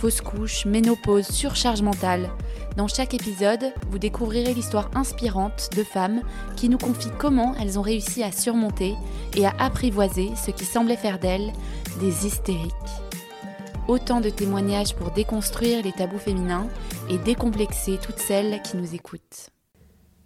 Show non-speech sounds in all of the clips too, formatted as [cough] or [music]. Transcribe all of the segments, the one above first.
fausse couche, ménopause, surcharge mentale. Dans chaque épisode, vous découvrirez l'histoire inspirante de femmes qui nous confient comment elles ont réussi à surmonter et à apprivoiser ce qui semblait faire d'elles des hystériques. Autant de témoignages pour déconstruire les tabous féminins et décomplexer toutes celles qui nous écoutent.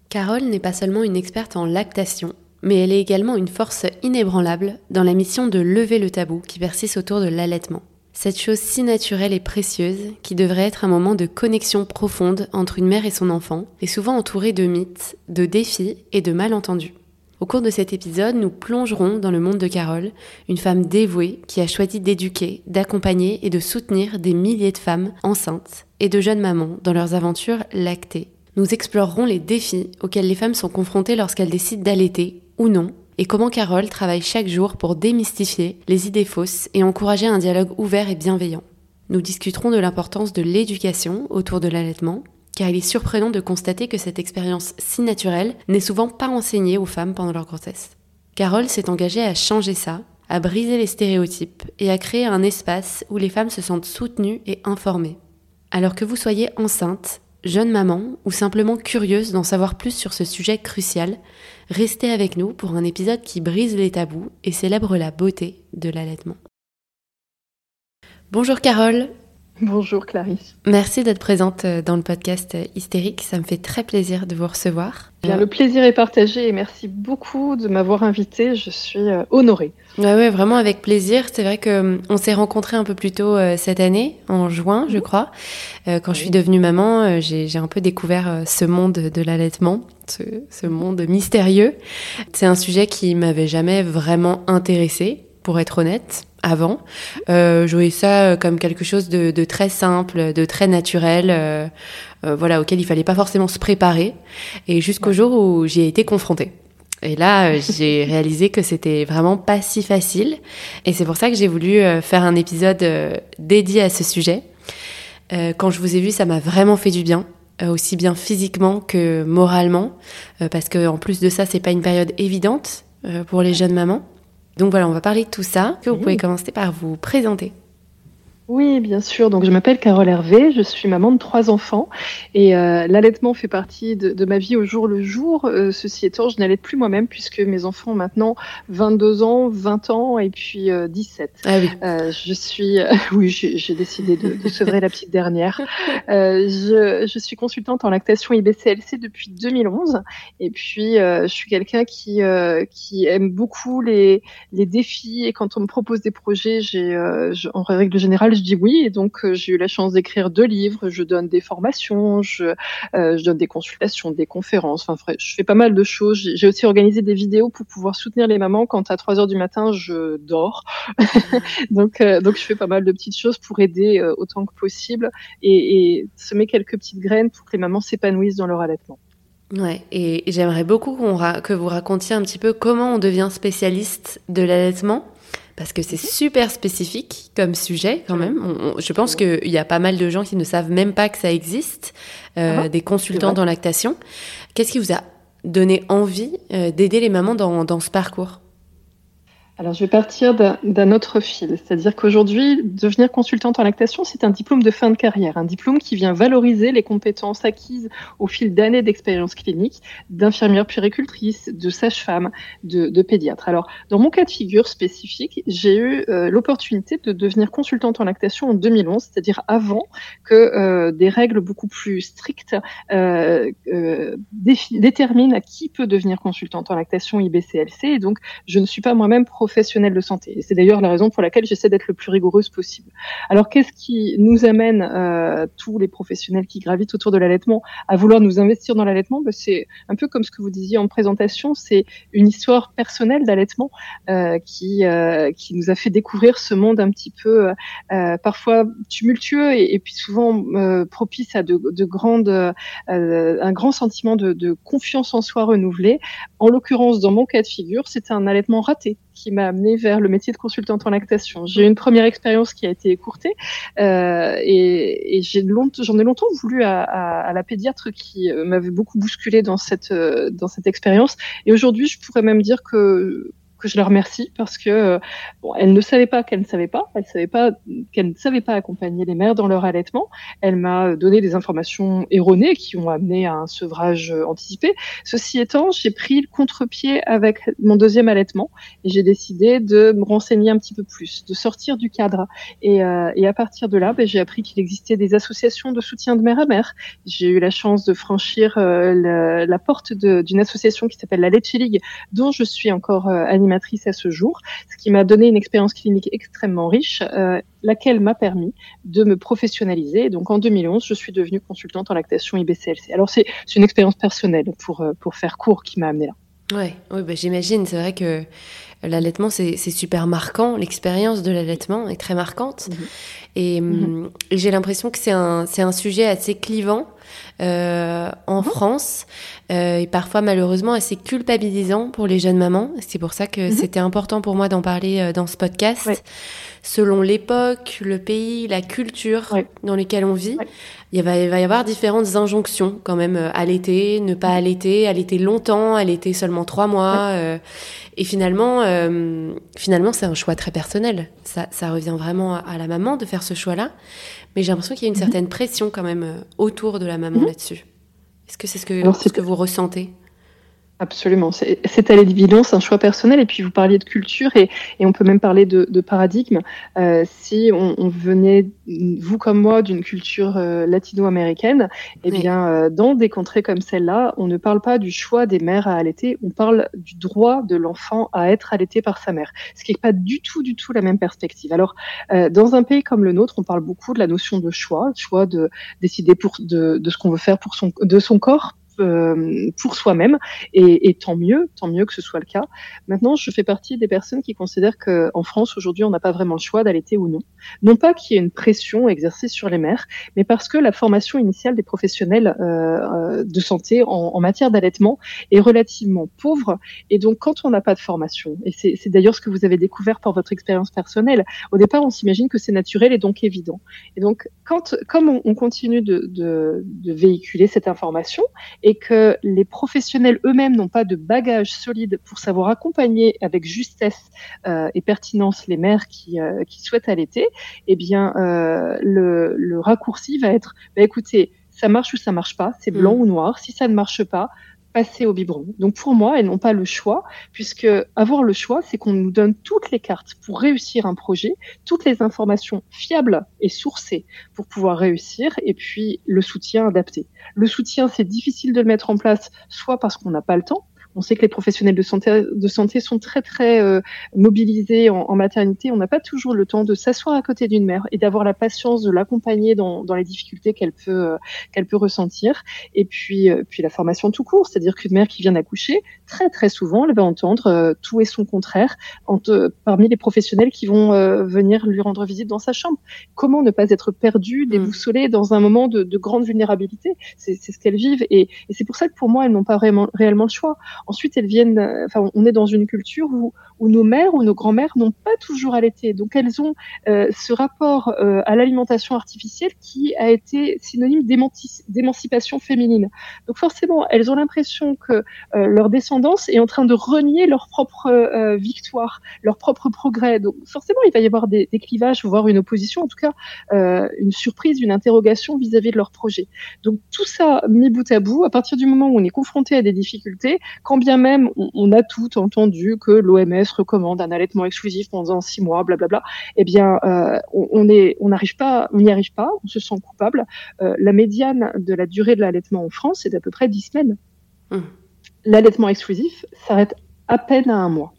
Carole n'est pas seulement une experte en lactation, mais elle est également une force inébranlable dans la mission de lever le tabou qui persiste autour de l'allaitement cette chose si naturelle et précieuse qui devrait être un moment de connexion profonde entre une mère et son enfant, est souvent entourée de mythes, de défis et de malentendus. Au cours de cet épisode, nous plongerons dans le monde de Carole, une femme dévouée qui a choisi d'éduquer, d'accompagner et de soutenir des milliers de femmes enceintes et de jeunes mamans dans leurs aventures lactées. Nous explorerons les défis auxquels les femmes sont confrontées lorsqu'elles décident d'allaiter ou non et comment Carole travaille chaque jour pour démystifier les idées fausses et encourager un dialogue ouvert et bienveillant. Nous discuterons de l'importance de l'éducation autour de l'allaitement, car il est surprenant de constater que cette expérience si naturelle n'est souvent pas enseignée aux femmes pendant leur grossesse. Carole s'est engagée à changer ça, à briser les stéréotypes et à créer un espace où les femmes se sentent soutenues et informées. Alors que vous soyez enceinte, jeune maman ou simplement curieuse d'en savoir plus sur ce sujet crucial, restez avec nous pour un épisode qui brise les tabous et célèbre la beauté de l'allaitement. Bonjour Carole. [laughs] Bonjour Clarisse. Merci d'être présente euh, dans le podcast euh, Hystérique. Ça me fait très plaisir de vous recevoir. Bien, le plaisir est partagé et merci beaucoup de m'avoir invitée. Je suis euh, honorée. Ouais, ouais, vraiment avec plaisir. C'est vrai que on s'est rencontrés un peu plus tôt cette année, en juin, je crois. quand je suis devenue maman, j'ai un peu découvert ce monde de l'allaitement, ce, ce monde mystérieux. C'est un sujet qui m'avait jamais vraiment intéressée, pour être honnête avant. Euh, je voyais ça euh, comme quelque chose de, de très simple, de très naturel, euh, euh, voilà, auquel il fallait pas forcément se préparer. Et jusqu'au jour où j'y ai été confrontée. Et là, [laughs] j'ai réalisé que c'était vraiment pas si facile. Et c'est pour ça que j'ai voulu faire un épisode dédié à ce sujet. quand je vous ai vu, ça m'a vraiment fait du bien. aussi bien physiquement que moralement, parce que en plus de ça, c'est pas une période évidente pour les jeunes mamans. Donc voilà, on va parler de tout ça. Que vous pouvez commencer par vous présenter. Oui, bien sûr. Donc, je m'appelle Carole Hervé, je suis maman de trois enfants et euh, l'allaitement fait partie de, de, ma vie au jour le jour. Euh, ceci étant, je n'allaite plus moi-même puisque mes enfants ont maintenant 22 ans, 20 ans et puis euh, 17. Ah oui. Euh, je suis, [laughs] oui, j'ai décidé de, de sevrer la petite dernière. [laughs] Je, je, suis consultante en lactation IBCLC depuis 2011 et puis je suis quelqu'un qui qui aime beaucoup les les défis et quand on me propose des projets, j'ai en règle générale je dis oui. Et donc, euh, j'ai eu la chance d'écrire deux livres. Je donne des formations, je, euh, donne des consultations, des conférences. Enfin, je fais pas mal de choses. J'ai aussi organisé des vidéos pour pouvoir soutenir les mamans quand à 3 heures du matin, je dors. [laughs] donc, euh, donc, je fais pas mal de petites choses pour aider autant que possible et semer quelques petites graines pour que les mamans s'épanouissent dans leur allaitement. Ouais, et j'aimerais beaucoup que vous racontiez un petit peu comment on devient spécialiste de l'allaitement parce que c'est super spécifique comme sujet quand même. je pense qu'il y a pas mal de gens qui ne savent même pas que ça existe, euh, ah des consultants en lactation. Qu'est-ce qui vous a donné envie euh, d'aider les mamans dans, dans ce parcours? Alors, je vais partir d'un autre fil. C'est-à-dire qu'aujourd'hui, devenir consultante en lactation, c'est un diplôme de fin de carrière, un diplôme qui vient valoriser les compétences acquises au fil d'années d'expérience clinique d'infirmière puéricultrice, de sage-femme, de, pédiatre. Alors, dans mon cas de figure spécifique, j'ai eu euh, l'opportunité de devenir consultante en lactation en 2011, c'est-à-dire avant que euh, des règles beaucoup plus strictes euh, déterminent à qui peut devenir consultante en lactation IBCLC. Donc, je ne suis pas moi-même professionnels de santé. C'est d'ailleurs la raison pour laquelle j'essaie d'être le plus rigoureuse possible. Alors, qu'est-ce qui nous amène euh, tous les professionnels qui gravitent autour de l'allaitement à vouloir nous investir dans l'allaitement? Ben, C'est un peu comme ce que vous disiez en présentation, c'est une histoire personnelle d'allaitement euh, qui euh, qui nous a fait découvrir ce monde un petit peu parfois tumultueux et, puis souvent propice à de, de grandes un grand sentiment de, confiance en soi renouvelé. En l'occurrence, dans mon cas de figure, c'était un allaitement raté qui m'a amené vers le métier de consultante en lactation. J'ai eu une première expérience qui a été écourtée euh, et, et j'en ai longtemps voulu à, à, à, la pédiatre qui euh, m'avait beaucoup bousculé dans cette euh, dans cette expérience. Et aujourd'hui, je pourrais même dire que je la remercie parce que euh, bon, elle ne savait pas qu'elle ne savait pas, elle savait pas qu'elle ne savait pas accompagner les mères dans leur allaitement. Elle m'a donné des informations erronées qui ont amené à un sevrage euh, anticipé. Ceci étant, j'ai pris le contre-pied avec mon deuxième allaitement et j'ai décidé de me renseigner un petit peu plus, de sortir du cadre. Et, euh, à partir de là, ben, j'ai appris qu'il existait des associations de soutien de mère à mère. J'ai eu la chance de franchir la, la, porte d'une association qui s'appelle la Leche League, dont je suis encore euh, animatrice à ce jour, ce qui m'a donné une expérience clinique extrêmement riche, euh, laquelle m'a permis de me professionnaliser. Donc en 2011, je suis devenue consultante en lactation IBCLC. Alors c'est une expérience personnelle pour, euh, pour faire court qui m'a amenée là. Ouais, oui, bah, j'imagine. C'est vrai que l'allaitement, c'est super marquant. L'expérience de l'allaitement est très marquante. Mhm. Et, mhm. et j'ai l'impression que c'est un, un sujet assez clivant euh, en mhm. France euh, et parfois malheureusement assez culpabilisant pour les jeunes mamans. C'est pour ça que mhm. c'était important pour moi d'en parler euh, dans ce podcast. Selon l'époque, le pays, la culture dans lesquelles on vit, il, va, il va y avoir différentes injonctions quand même. allaiter, ne pas allaiter, allaiter longtemps, allaiter seulement trois mois. et finalement, finalement, c'est un choix très personnel. Ça, ça revient vraiment à la maman de faire ce choix-là. Mais j'ai l'impression qu'il y a une mhm. certaine pression quand même euh, autour de la maman mhm. là-dessus. Est-ce que c'est ce, que, ce que vous ressentez? Absolument. C'est à l'évidence un choix personnel. Et puis vous parliez de culture et, et on peut même parler de, de paradigme. Euh, si on, on, venait, vous comme moi, d'une culture euh, latino-américaine, eh bien, euh, dans des contrées comme celle-là, on ne parle pas du choix des mères à allaiter, on parle du droit de l'enfant à être allaité par sa mère. Ce qui n'est pas du tout, du tout la même perspective. Alors, euh, dans un pays comme le nôtre, on parle beaucoup de la notion de choix, choix de décider pour, de, de ce qu'on veut faire pour son, de son corps euh, pour soi-même et, tant mieux, tant mieux que ce soit le cas. Maintenant, je fais partie des personnes qui considèrent qu'en France aujourd'hui, on n'a pas vraiment le choix d'allaiter ou non. Non pas qu'il y ait une pression exercée sur les mères, mais parce que la formation initiale des professionnels euh, euh de santé en, matière d'allaitement est relativement pauvre. Et donc, quand on n'a pas de formation, et c'est d'ailleurs ce que vous avez découvert par votre expérience personnelle, au départ, on s'imagine que c'est naturel et donc évident. Et donc, quand, comme on, on continue de véhiculer cette information et que les professionnels eux-mêmes n'ont pas de bagage solide pour savoir accompagner avec justesse euh, et pertinence les mères qui, euh, qui souhaitent allaiter, eh bien, euh, le, le, raccourci va être, bah, écoutez, ça marche ou ça marche pas, c'est blanc mmh. ou noir. Si ça ne marche pas, passer au biberon. Donc pour moi, elles n'ont pas le choix, puisque avoir le choix, c'est qu'on nous donne toutes les cartes pour réussir un projet, toutes les informations fiables et sourcées pour pouvoir réussir, et puis le soutien adapté. Le soutien, c'est difficile de le mettre en place, soit parce qu'on n'a pas le temps, on sait que les professionnels de santé, de santé sont très très euh, mobilisés en, en, maternité. On n'a pas toujours le temps de s'asseoir à côté d'une mère et d'avoir la patience de l'accompagner dans, dans, les difficultés qu'elle peut euh, qu'elle peut ressentir. Et puis euh, puis la formation tout court, c'est-à-dire qu'une mère qui vient d'accoucher, très très souvent, elle va entendre tout et son contraire entre, parmi les professionnels qui vont venir lui rendre visite dans sa chambre. Comment ne pas être perdu, déboussolé dans un moment de, de grande vulnérabilité? C'est ce qu'elles vivent et, et c'est pour ça que pour moi, elles n'ont pas vraiment réellement le choix. Ensuite, elles viennent, euh, enfin, on est dans une culture où, où nos mères ou nos grands-mères n'ont pas toujours allaité. Donc, elles ont euh, ce rapport euh, à l'alimentation artificielle qui a été synonyme d'émancipation féminine. Donc, forcément, elles ont l'impression que leur descendance est en train de renier leur propre victoire, leur propre progrès. Donc, forcément, il va y avoir des, des clivages, voire une opposition, en tout cas, une surprise, une interrogation vis-à-vis -vis de leur projet. Donc, tout ça mis bout à bout, à partir du moment où on est confronté à des difficultés, quand bien même on, a tout entendu que l'OMS recommande un allaitement exclusif pendant six mois, blablabla, eh bien, euh, on n'arrive pas, on n'y arrive pas, on se sent coupable. Euh, la médiane de la durée de l'allaitement en France est d'à peu près dix semaines. Mmh. L'allaitement exclusif s'arrête à peine à un mois.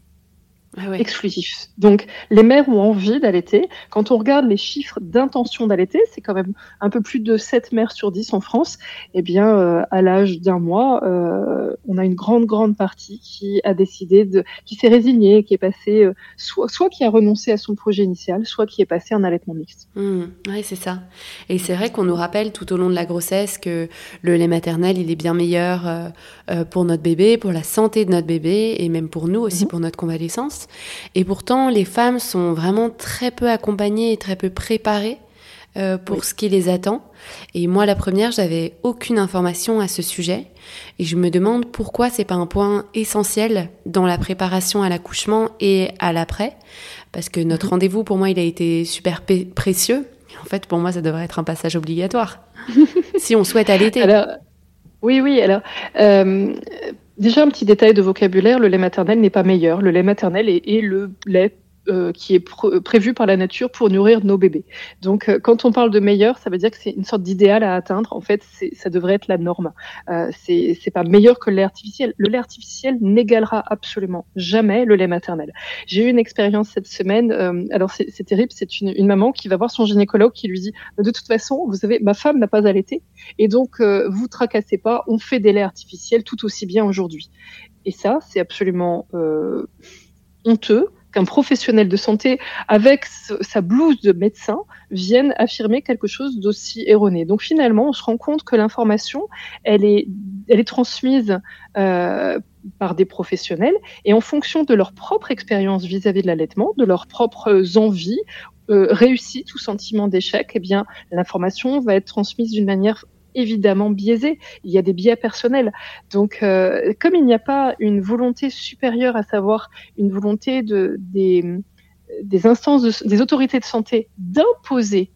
Ah exclusif. Donc, les mères ont envie d'allaiter. Quand on regarde les chiffres d'intention d'allaiter, c'est quand même un peu plus de 7 mères sur 10 en France. Eh bien, euh, à l'âge d'un mois, euh, on a une grande, grande partie qui a décidé de, qui s'est résignée, qui est passée, euh, soit, soit qui a renoncé à son projet initial, soit qui est passé en allaitement mixte. Mmh, oui, c'est ça. Et c'est vrai qu'on nous rappelle tout au long de la grossesse que le lait maternel, il est bien meilleur pour notre bébé, pour la santé de notre bébé et même pour nous aussi, mmh. pour notre convalescence. Et pourtant, les femmes sont vraiment très peu accompagnées et très peu préparées euh, pour ce qui les attend. Et moi, la première, j'avais aucune information à ce sujet. Et je me demande pourquoi c'est pas un point essentiel dans la préparation à l'accouchement et à l'après. Parce que notre mhm. rendez-vous, pour moi, il a été super précieux. En fait, pour moi, ça devrait être un passage obligatoire. [laughs] si on souhaite allaiter. Alors, oui, oui. Alors, euh, Déjà, un petit détail de vocabulaire, le lait maternel n'est pas meilleur. Le lait maternel est, le lait euh, qui est prévu par la nature pour nourrir nos bébés. Donc, euh, quand on parle de meilleur, ça veut dire que c'est une sorte d'idéal à atteindre. En fait, ça devrait être la norme. Euh, c'est pas meilleur que le lait artificiel. Le lait artificiel n'égalera absolument jamais le lait maternel. J'ai eu une expérience cette semaine. Euh, alors, c'est terrible. C'est une, une, maman qui va voir son gynécologue qui lui dit de toute façon, vous savez, ma femme n'a pas allaité, et donc vous tracassez pas. On fait des laits artificiels tout aussi bien aujourd'hui. Et ça, c'est absolument honteux qu'un professionnel de santé, avec sa blouse de médecin, vienne affirmer quelque chose d'aussi erroné. Donc finalement, on se rend compte que l'information, elle est, transmise euh, par des professionnels et en fonction de leur propre expérience vis-à-vis de l'allaitement, de leurs propres envies, euh, réussites ou sentiments d'échec, eh bien l'information va être transmise d'une manière évidemment biaisé. Il y a des biais personnels. Donc, euh, comme il n'y a pas une volonté supérieure, à savoir une volonté de, des, des instances, des autorités de santé d'imposer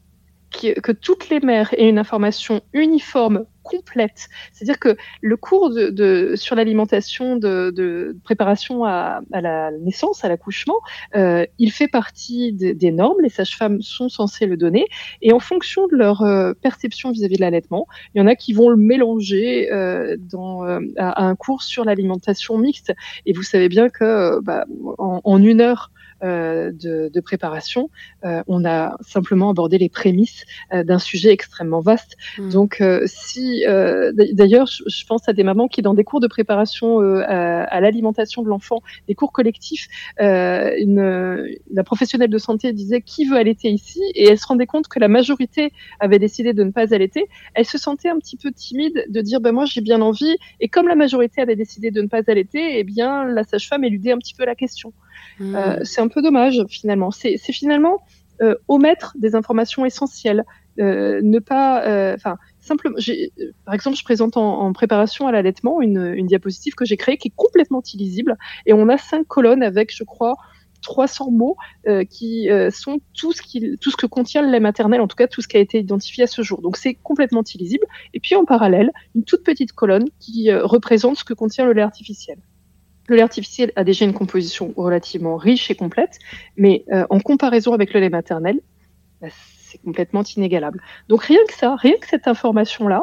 que toutes les mères aient une information uniforme, complète. C'est-à-dire que le cours sur l'alimentation de, préparation à, la naissance, à l'accouchement, euh, il fait partie des normes. Les sages-femmes sont censées le donner. Et en fonction de leur euh, perception vis-à-vis de l'allaitement, il y en a qui vont le mélanger euh, dans, à, un cours sur l'alimentation mixte. Et vous savez bien que bah, en, une heure, de, de, préparation, euh, on a simplement abordé les prémices euh, d'un sujet extrêmement vaste. Hmm. Donc, si d'ailleurs, je, pense à des mamans qui, dans des cours de préparation à, à l'alimentation de l'enfant, des cours collectifs, une, la professionnelle de santé disait qui veut allaiter ici, et elle se rendait compte que la majorité avait décidé de ne pas allaiter. Elle se sentait un petit peu timide de dire ben moi j'ai bien envie, et comme la majorité avait décidé de ne pas allaiter, eh bien la sage-femme éludait un petit peu la question. Hmm. Euh, c'est un peu dommage finalement. C'est finalement euh, omettre des informations essentielles, euh, ne pas, enfin simplement. Par exemple, je présente en, préparation à l'allaitement une, une, diapositive que j'ai créée qui est complètement illisible et on a cinq colonnes avec, je crois. 300 mots qui sont tout ce, qui, tout ce que contient le lait maternel, en tout cas tout ce qui a été identifié à ce jour. Donc c'est complètement illisible. Et puis en parallèle, une toute petite colonne qui représente ce que contient le lait artificiel. Le lait artificiel a déjà une composition relativement riche et complète, mais euh, en comparaison avec le lait maternel, bah, c'est complètement inégalable. Donc rien que ça, rien que cette information-là,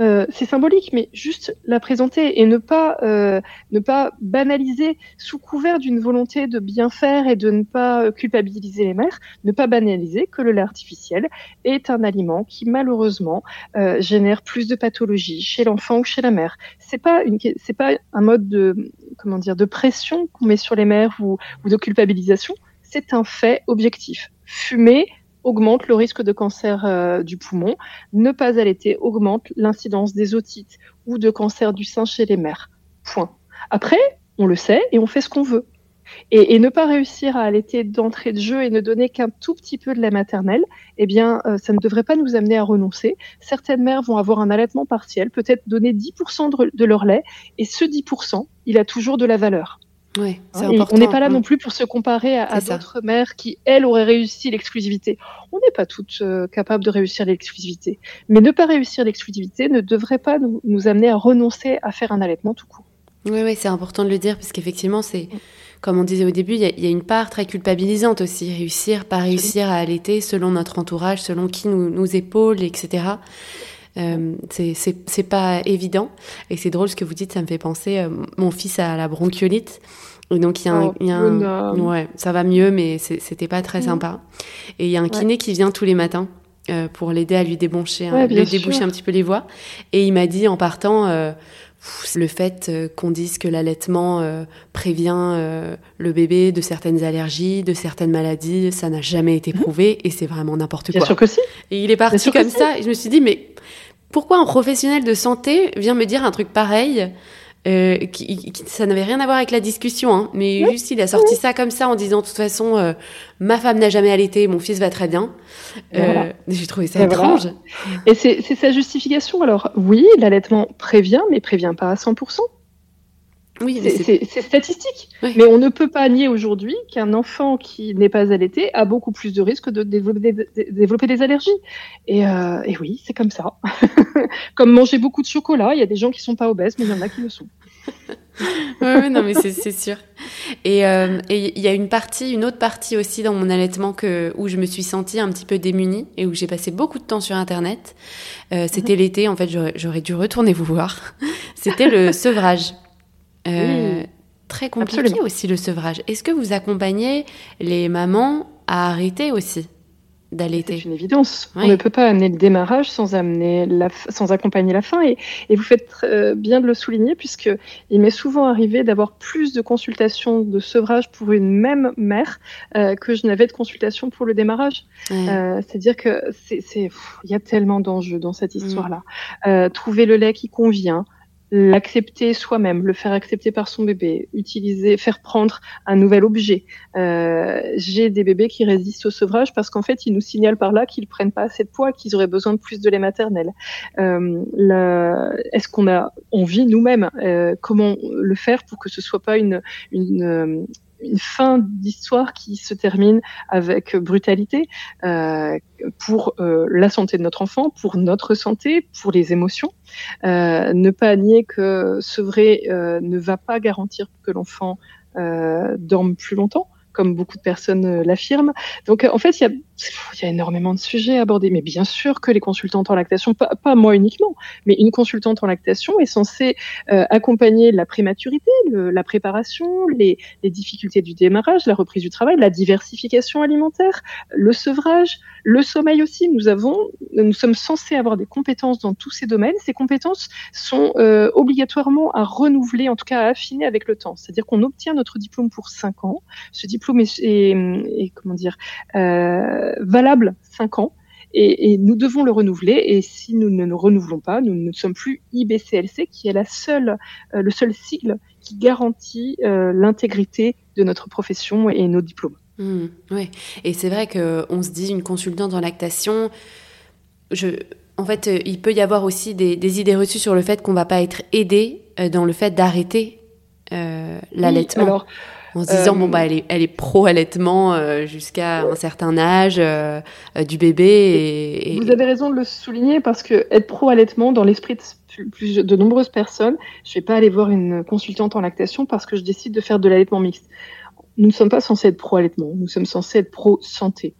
euh, c'est symbolique, mais juste la présenter et ne pas euh, ne pas banaliser sous couvert d'une volonté de bien faire et de ne pas culpabiliser les mères, ne pas banaliser que le lait artificiel est un aliment qui malheureusement euh, génère plus de pathologies chez l'enfant ou chez la mère. C'est pas une c'est pas un mode de comment dire de pression qu'on met sur les mères ou, ou de culpabilisation. C'est un fait objectif. Fumer augmente le risque de cancer euh, du poumon. Ne pas allaiter augmente l'incidence des otites ou de cancer du sein chez les mères. Point. Après, on le sait et on fait ce qu'on veut. Et, ne pas réussir à allaiter d'entrée de jeu et ne donner qu'un tout petit peu de lait maternel, eh bien, euh, ça ne devrait pas nous amener à renoncer. Certaines mères vont avoir un allaitement partiel, peut-être donner 10% de leur lait, et ce 10%, il a toujours de la valeur. Ouais, hein, on n'est pas là non plus pour se comparer à, d'autres mères qui, elles, auraient réussi l'exclusivité. On n'est pas toutes euh, capables de réussir l'exclusivité. Mais ne pas réussir l'exclusivité ne devrait pas nous, amener à renoncer à faire un allaitement tout court. Oui, oui c'est important de le dire, parce qu'effectivement, c'est, comme on disait au début, il y, a une part très culpabilisante aussi. Réussir, pas réussir à allaiter selon notre entourage, selon qui nous, nous épaule, etc. Euh, c'est pas évident. Et c'est drôle ce que vous dites, ça me fait penser, euh, mon fils a la bronchiolite. donc il y a un, y a un... ouais, ça va mieux, mais c'était pas très mm. sympa. Et il y a un kiné qui vient tous les matins euh, pour l'aider à lui déboucher, lui déboucher un petit peu les voies. Et il m'a dit en partant, euh, le fait euh, qu'on dise que l'allaitement prévient le bébé de certaines allergies, de certaines maladies, ça n'a jamais été mm. prouvé et c'est vraiment n'importe quoi. Bien sûr que si. Et il est parti comme ça. Et je me suis dit, mais pourquoi un professionnel de santé vient me dire un truc pareil euh, qui, ça n'avait rien à voir avec la discussion, hein, mais juste il a sorti ça comme ça en disant de toute façon, euh, ma femme n'a jamais allaité, mon fils va très bien. Euh, [laughs] J'ai trouvé ça étrange. Et c'est sa justification. Alors oui, l'allaitement prévient, mais prévient pas à 100%. Oui, c'est statistique. Mais on ne peut pas nier aujourd'hui qu'un enfant qui n'est pas allaité a beaucoup plus de risques de développer des, allergies. Euh, et, oui, c'est comme ça. [laughs] comme manger beaucoup de chocolat, il y a des gens qui sont pas obèses, mais il y en a qui le sont. [laughs] oui, non, mais c'est sûr. Euh, et il y a une partie, une autre partie aussi dans mon allaitement que, où je me suis sentie un petit peu démunie et où j'ai passé beaucoup de temps sur Internet. Euh, c'était mhm. l'été, en fait, j'aurais dû retourner vous voir. [laughs] C'était le sevrage. Euh, très compliqué aussi le sevrage. Est-ce que vous accompagnez les mamans à arrêter aussi d'allaiter? C'est une évidence. On ne peut pas amener le démarrage sans, amener la, sans accompagner la fin. Et, vous faites euh, bien de le souligner, puisque il m'est souvent arrivé d'avoir plus de consultations de sevrage pour une même mère euh, que je n'avais de consultations pour le démarrage. C'est-à-dire que c'est, il y a tellement d'enjeux dans cette mm. histoire-là. trouver le lait qui convient, l'accepter soi-même, le faire accepter par son bébé, utiliser, faire prendre un nouvel objet. Euh, J'ai des bébés qui résistent au sevrage parce qu'en fait, ils nous signalent par là qu'ils prennent pas assez de poids, qu'ils auraient besoin de plus de lait maternel. Euh, Est-ce qu'on a envie nous-mêmes euh, Comment le faire pour que ce soit pas une, une une fin d'histoire qui se termine avec brutalité euh, pour euh, la santé de notre enfant, pour notre santé, pour les émotions. Euh, ne pas nier que ce vrai ne va pas garantir que l'enfant dorme plus longtemps comme beaucoup de personnes euh, l'affirment. Donc, euh, en fait, il y a, y a, énormément de sujets à aborder. Mais bien sûr que les consultantes en lactation, pas, pas moi uniquement, mais une consultante en lactation est censée euh, accompagner la prématurité, le, la préparation, les, les, difficultés du démarrage, la reprise du travail, la diversification alimentaire, le sevrage, le sommeil aussi. Nous avons, nous sommes censés avoir des compétences dans tous ces domaines. Ces compétences sont euh, obligatoirement à renouveler, en tout cas à affiner avec le temps. C'est-à-dire qu'on obtient notre diplôme pour 5 ans. Ce diplôme est, comment dire euh, valable 5 ans. Et, nous devons le renouveler. Et si nous ne le renouvelons pas, nous ne sommes plus IBCLC, qui est la seule, euh, le seul sigle qui garantit euh, l'intégrité de notre profession et nos diplômes. Mmh, oui, et c'est vrai qu'on se dit une consultante en lactation. Je, en fait, il peut y avoir aussi des, des idées reçues sur le fait qu'on va pas être aidé dans le fait d'arrêter l'allaitement. alors, en se disant bon bah elle est, elle est pro allaitement euh, jusqu'à un certain âge euh, euh, du bébé. Et, Vous avez raison de le souligner parce que être pro allaitement dans l'esprit de, plus, de nombreuses personnes, je vais pas aller voir une consultante en lactation parce que je décide de faire de l'allaitement mixte. Nous ne sommes pas censés être pro allaitement, nous sommes censés être pro santé.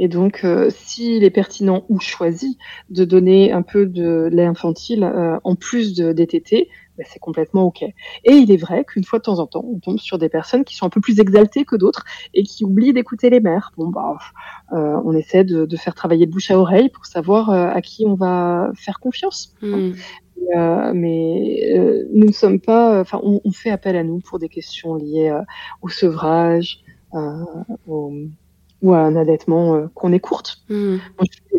Et donc, s'il est pertinent ou choisi de donner un peu de lait infantile en plus de DTT, ben, c'est complètement OK. Et il est vrai qu'une fois de temps en temps, on tombe sur des personnes qui sont un peu plus exaltées que d'autres et qui oublient d'écouter les mères. Bon, bah, euh, on essaie de, de, faire travailler de bouche à oreille pour savoir euh, à qui on va faire confiance. Hmm. Euh, mais nous ne sommes pas, enfin, on, on, fait appel à nous pour des questions liées au sevrage, au ou à un allaitement euh, qu'on est courte. Hmm.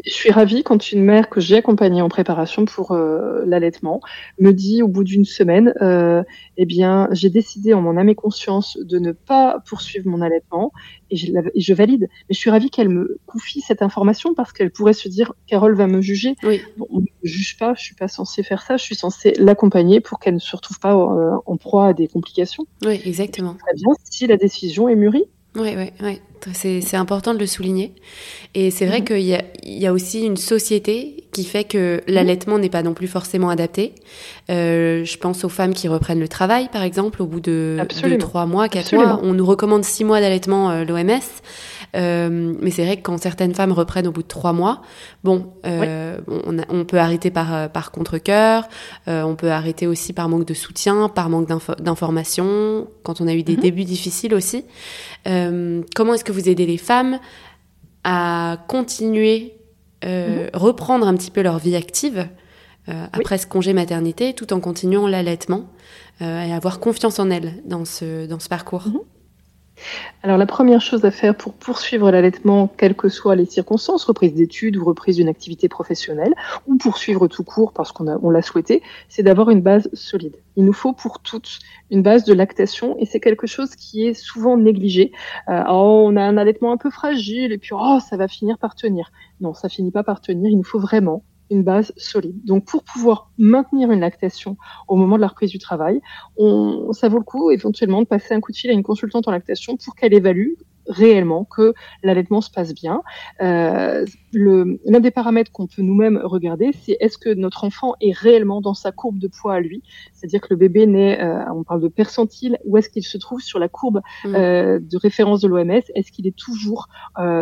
je, suis ravie quand une mère que j'ai accompagnée en préparation pour euh, l'allaitement me dit au bout d'une semaine, euh, eh bien, j'ai décidé en mon âme et conscience de ne pas poursuivre mon allaitement et je, je valide. Mais je suis ravie qu'elle me confie cette information parce qu'elle pourrait se dire, Carole va me juger. Oui. on ne juge pas, je suis pas censée faire ça, je suis censée l'accompagner pour qu'elle ne se retrouve pas en proie à des complications. Oui, exactement. Très bien si la décision est mûrie. Oui, oui, oui C'est important de le souligner. Et c'est vrai mhm. qu'il y, y, a aussi une société qui fait que l'allaitement n'est pas non plus forcément adapté. Euh, je pense aux femmes qui reprennent le travail, par exemple, au bout de, trois mois, quatre mois. On nous recommande six mois d'allaitement, euh, l'OMS. Euh, mais c'est vrai que quand certaines femmes reprennent au bout de trois mois, bon, on, on, peut arrêter par, euh, par contre-cœur, euh, on peut arrêter aussi par manque de soutien, par manque d'information, quand on a eu des mhm. débuts difficiles aussi. comment est-ce que vous aidez les femmes à continuer, mhm. reprendre un petit peu leur vie active après ce congé maternité, tout en continuant l'allaitement et avoir confiance en elles dans ce, dans ce parcours? Mhm. Alors la première chose à faire pour poursuivre l'allaitement, quelles que soient les circonstances, reprise d'études ou reprise d'une activité professionnelle, ou poursuivre tout court parce qu'on on l'a souhaité, c'est d'avoir une base solide. Il nous faut pour toutes une base de lactation et c'est quelque chose qui est souvent négligé. Euh, oh, on a un allaitement un peu fragile et puis oh, ça va finir par tenir. Non, ça finit pas par tenir. Il nous faut vraiment une base solide. Donc, pour pouvoir maintenir une lactation au moment de la reprise du travail, on, ça vaut le coup éventuellement de passer un coup de fil à une consultante en lactation pour qu'elle évalue réellement que l'allaitement se passe bien. Euh, L'un des paramètres qu'on peut nous-mêmes regarder, c'est est-ce que notre enfant est réellement dans sa courbe de poids à lui, c'est-à-dire que le bébé naît, euh, on parle de percentile, où est-ce qu'il se trouve sur la courbe mmh. euh, de référence de l'OMS, est-ce qu'il est toujours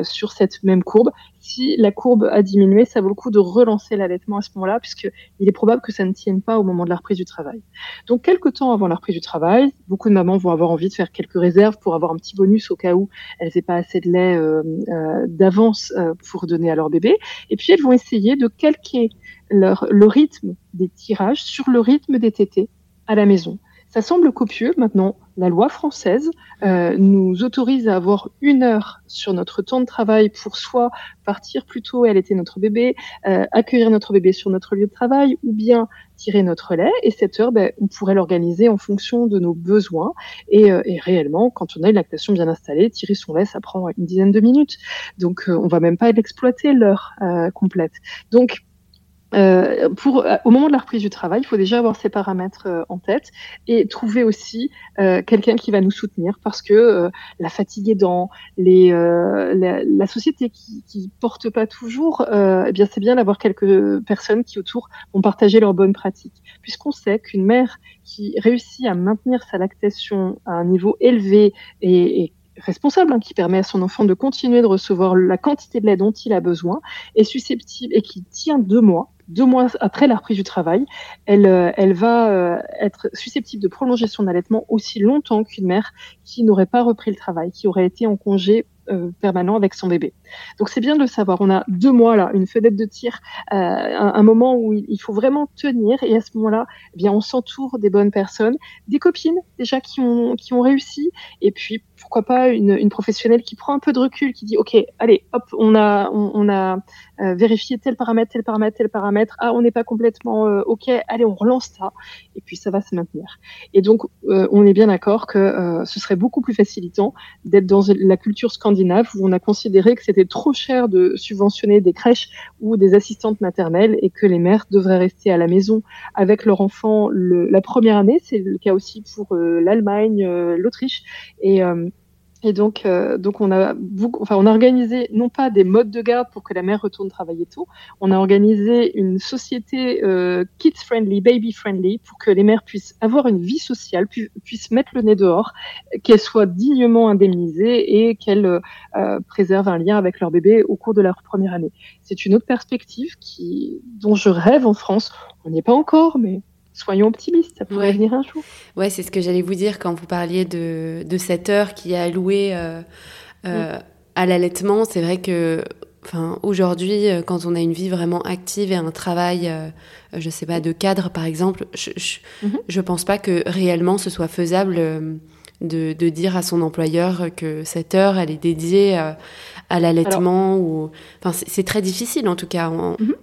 sur cette même courbe? Si la courbe a diminué, ça vaut le coup de relancer l'allaitement à ce moment-là, puisqu'il est probable que ça ne tienne pas au moment de la reprise du travail. Donc, quelques temps avant la reprise du travail, beaucoup de mamans vont avoir envie de faire quelques réserves pour avoir un petit bonus au cas où elles n'aient pas assez de lait euh, euh, d'avance euh, pour donner à leur bébé. Et puis elles vont essayer de calquer le rythme des tirages sur le rythme des tétés à la maison. Ça semble copieux. Maintenant, la loi française euh, nous autorise à avoir une heure sur notre temps de travail pour soit partir plus tôt et allaiter notre bébé, euh, accueillir notre bébé sur notre lieu de travail, ou bien tirer notre lait. Et cette heure, ben, on pourrait l'organiser en fonction de nos besoins. Et, euh, et, réellement, quand on a une lactation bien installée, tirer son lait, ça prend une dizaine de minutes. Donc, euh, on va même pas l'exploiter l'heure euh, complète. Donc, euh, pour, euh, au moment de la reprise du travail, il faut déjà avoir ces paramètres euh, en tête et trouver aussi euh, quelqu'un qui va nous soutenir parce que la fatigue dans les, la, la, société qui, qui porte pas toujours, eh bien c'est bien d'avoir quelques personnes qui autour vont partager leurs bonnes pratiques. Puisqu'on sait qu'une mère qui réussit à maintenir sa lactation à un niveau élevé et, et responsable, hein, qui permet à son enfant de continuer de recevoir la quantité de lait dont il a besoin, est susceptible et qui tient deux mois, deux mois après la reprise du travail, elle, euh, elle va euh, être susceptible de prolonger son allaitement aussi longtemps qu'une mère qui n'aurait pas repris le travail, qui aurait été en congé euh, permanent avec son bébé. Donc c'est bien de le savoir. On a deux mois là, une fenêtre de tir, euh, un, moment où il faut vraiment tenir et à ce moment-là, eh bien on s'entoure des bonnes personnes, des copines déjà qui ont qui ont réussi et puis pourquoi pas une, une professionnelle qui prend un peu de recul, qui dit ok allez hop on a on a euh, vérifié tel paramètre tel paramètre tel paramètre ah on n'est pas complètement euh, ok allez on relance ça et puis ça va se maintenir. Et donc euh, on est bien d'accord que ce serait beaucoup plus facilitant d'être dans la culture scandinave où on a considéré que c'était trop cher de subventionner des crèches ou des assistantes maternelles et que les mères devraient rester à la maison avec leur enfant le, la première année. C'est le cas aussi pour euh, l'Allemagne, euh, l'Autriche. Et euh, et donc, euh, donc on a, enfin, on a organisé non pas des modes de garde pour que la mère retourne travailler tôt, on a organisé une société euh, kids friendly, baby friendly, pour que les mères puissent avoir une vie sociale, pu puissent mettre le nez dehors, qu'elles soient dignement indemnisées et qu'elles euh, préservent un lien avec leur bébé au cours de leur première année. C'est une autre perspective qui, dont je rêve en France. On n'y est pas encore, mais soyons optimistes, ça pourrait venir un jour. Ouais, c'est ce que j'allais vous dire quand vous parliez de, de cette heure qui est allouée euh, euh, à l'allaitement. C'est vrai que enfin, aujourd'hui, euh, quand on a une vie vraiment active et un travail, euh, je sais pas, de cadre par exemple, je, je, mm-hmm. je, pense pas que réellement ce soit faisable. Euh, de, de, dire à son employeur que cette heure elle est dédiée à l'allaitement ou enfin c'est très difficile en tout cas mm-hmm.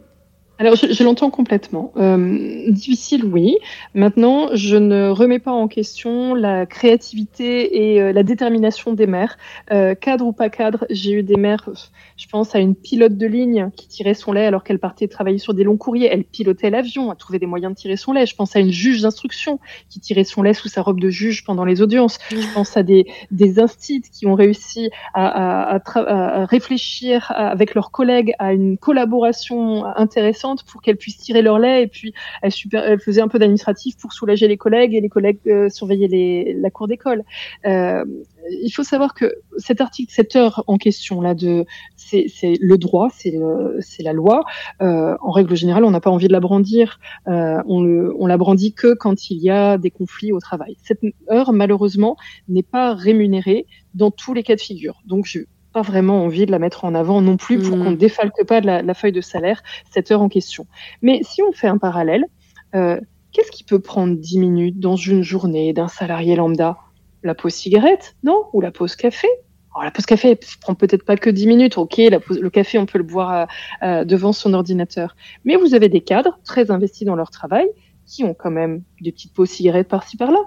Alors, je, l'entends complètement. Euh, difficile, oui. Maintenant, je ne remets pas en question la créativité et euh, la détermination des mères. Euh, cadre ou pas cadre, j'ai eu des mères, je pense à une pilote de ligne qui tirait son lait alors qu'elle partait travailler sur des longs courriers. Elle pilotait l'avion, a trouvé des moyens de tirer son lait. Je pense à une juge d'instruction qui tirait son lait sous sa robe de juge pendant les audiences. Je pense à des, des instits qui ont réussi à, à, à, à réfléchir avec leurs collègues à une collaboration intéressante pour qu'elles puissent tirer leur lait et puis elles, super, faisaient un peu d'administratif pour soulager les collègues et les collègues euh, surveillaient la cour d'école. Euh, il faut savoir que cet article, cette heure en question là, de c'est le droit, c'est la loi. Euh, en règle générale, on n'a pas envie de la brandir. Euh, on, le, on la brandit que quand il y a des conflits au travail. Cette heure, malheureusement, n'est pas rémunérée dans tous les cas de figure. Donc, je pas vraiment envie de la mettre en avant non plus pour qu'on ne mm. défalque pas de la, feuille de salaire cette heure en question. Mais si on fait un parallèle, euh, qu'est-ce qui peut prendre 10 minutes dans une journée d'un salarié lambda? La pause cigarette, non? Ou la pause café? Alors, la pause café elle prend peut-être pas que 10 minutes, ok, la le café on peut le boire euh, euh, devant son ordinateur. Mais vous avez des cadres très investis dans leur travail qui ont quand même des petites pauses cigarettes par-ci par-là.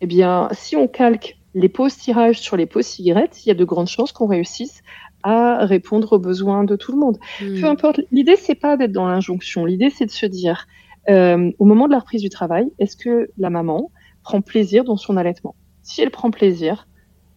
Eh bien, si on calque les pauses tirages sur les pauses cigarettes, il y a de grandes chances qu'on réussisse à répondre aux besoins de tout le monde. Hmm. Peu importe. L'idée, c'est pas d'être dans l'injonction. L'idée, c'est de se dire, euh, au moment de la reprise du travail, est-ce que la maman prend plaisir dans son allaitement? Si elle prend plaisir,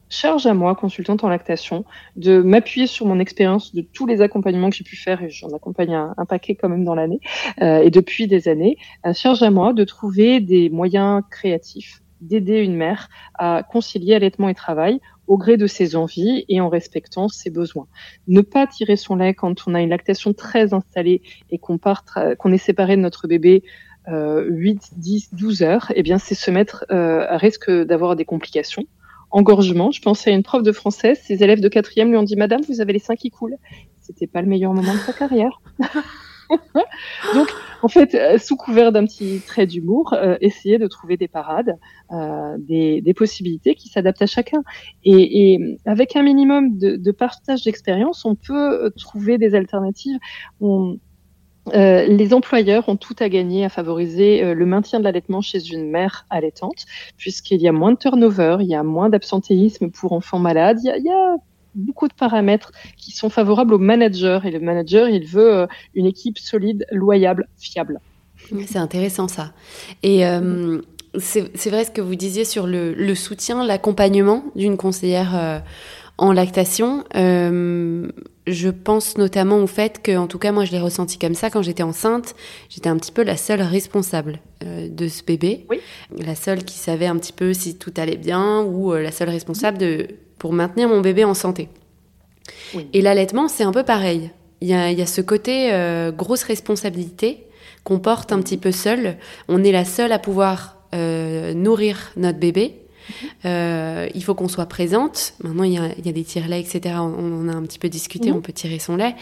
charge à moi, consultante en lactation, de m'appuyer sur mon expérience de tous les accompagnements que j'ai pu faire, et j'en accompagne un, paquet quand même dans l'année, euh, et depuis des années, euh, charge à moi de trouver des moyens créatifs d'aider une mère à concilier allaitement et travail au gré de ses envies et en respectant ses besoins. Ne pas tirer son lait quand on a une lactation très installée et qu'on qu'on est séparé de notre bébé euh, 8, 10, 12 heures, eh bien, c'est se mettre euh, à risque d'avoir des complications. Engorgement, je pensais à une prof de français, ses élèves de quatrième lui ont dit, Madame, vous avez les seins qui coulent. C'était pas le meilleur moment de sa carrière. [laughs] [laughs] Donc, en fait, euh, sous couvert d'un petit trait d'humour, euh, essayer de trouver des parades, euh, des, possibilités qui s'adaptent à chacun. Et, avec un minimum de, partage d'expérience, on peut trouver des alternatives. Euh, les employeurs ont tout à gagner à favoriser le maintien de l'allaitement chez une mère allaitante, puisqu'il y a moins de turnover, il y a moins d'absentéisme pour enfants malades, beaucoup de paramètres qui sont favorables au manager. Et le manager, il veut euh, une équipe solide, loyable, fiable. C'est intéressant ça. Et euh, c'est vrai ce que vous disiez sur le, soutien, l'accompagnement d'une conseillère euh, en lactation. je pense notamment au fait que, en tout cas, moi, je l'ai ressenti comme ça quand j'étais enceinte. J'étais un petit peu la seule responsable de ce bébé, oui. la seule qui savait un petit peu si tout allait bien ou la seule responsable de pour maintenir mon bébé en santé. Et l'allaitement, c'est un peu pareil. Il y a, ce côté euh, grosse responsabilité qu'on porte un petit peu seul. On est la seule à pouvoir euh, nourrir notre bébé. Euh, il faut qu'on soit présente. Maintenant, il y a, des tire-laits, etc. On, on, a un petit peu discuté, mhm. on peut tirer son lait.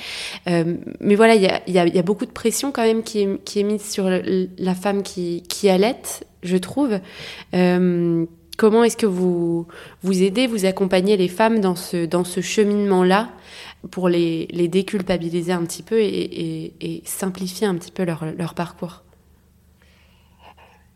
mais voilà, il y, a, beaucoup de pression quand même qui est, mise sur la femme qui, qui allaite, je trouve. Comment est-ce que vous, vous aidez, vous accompagnez les femmes dans ce, dans ce cheminement-là pour les, les, déculpabiliser un petit peu et, et, simplifier un petit peu leur, leur parcours?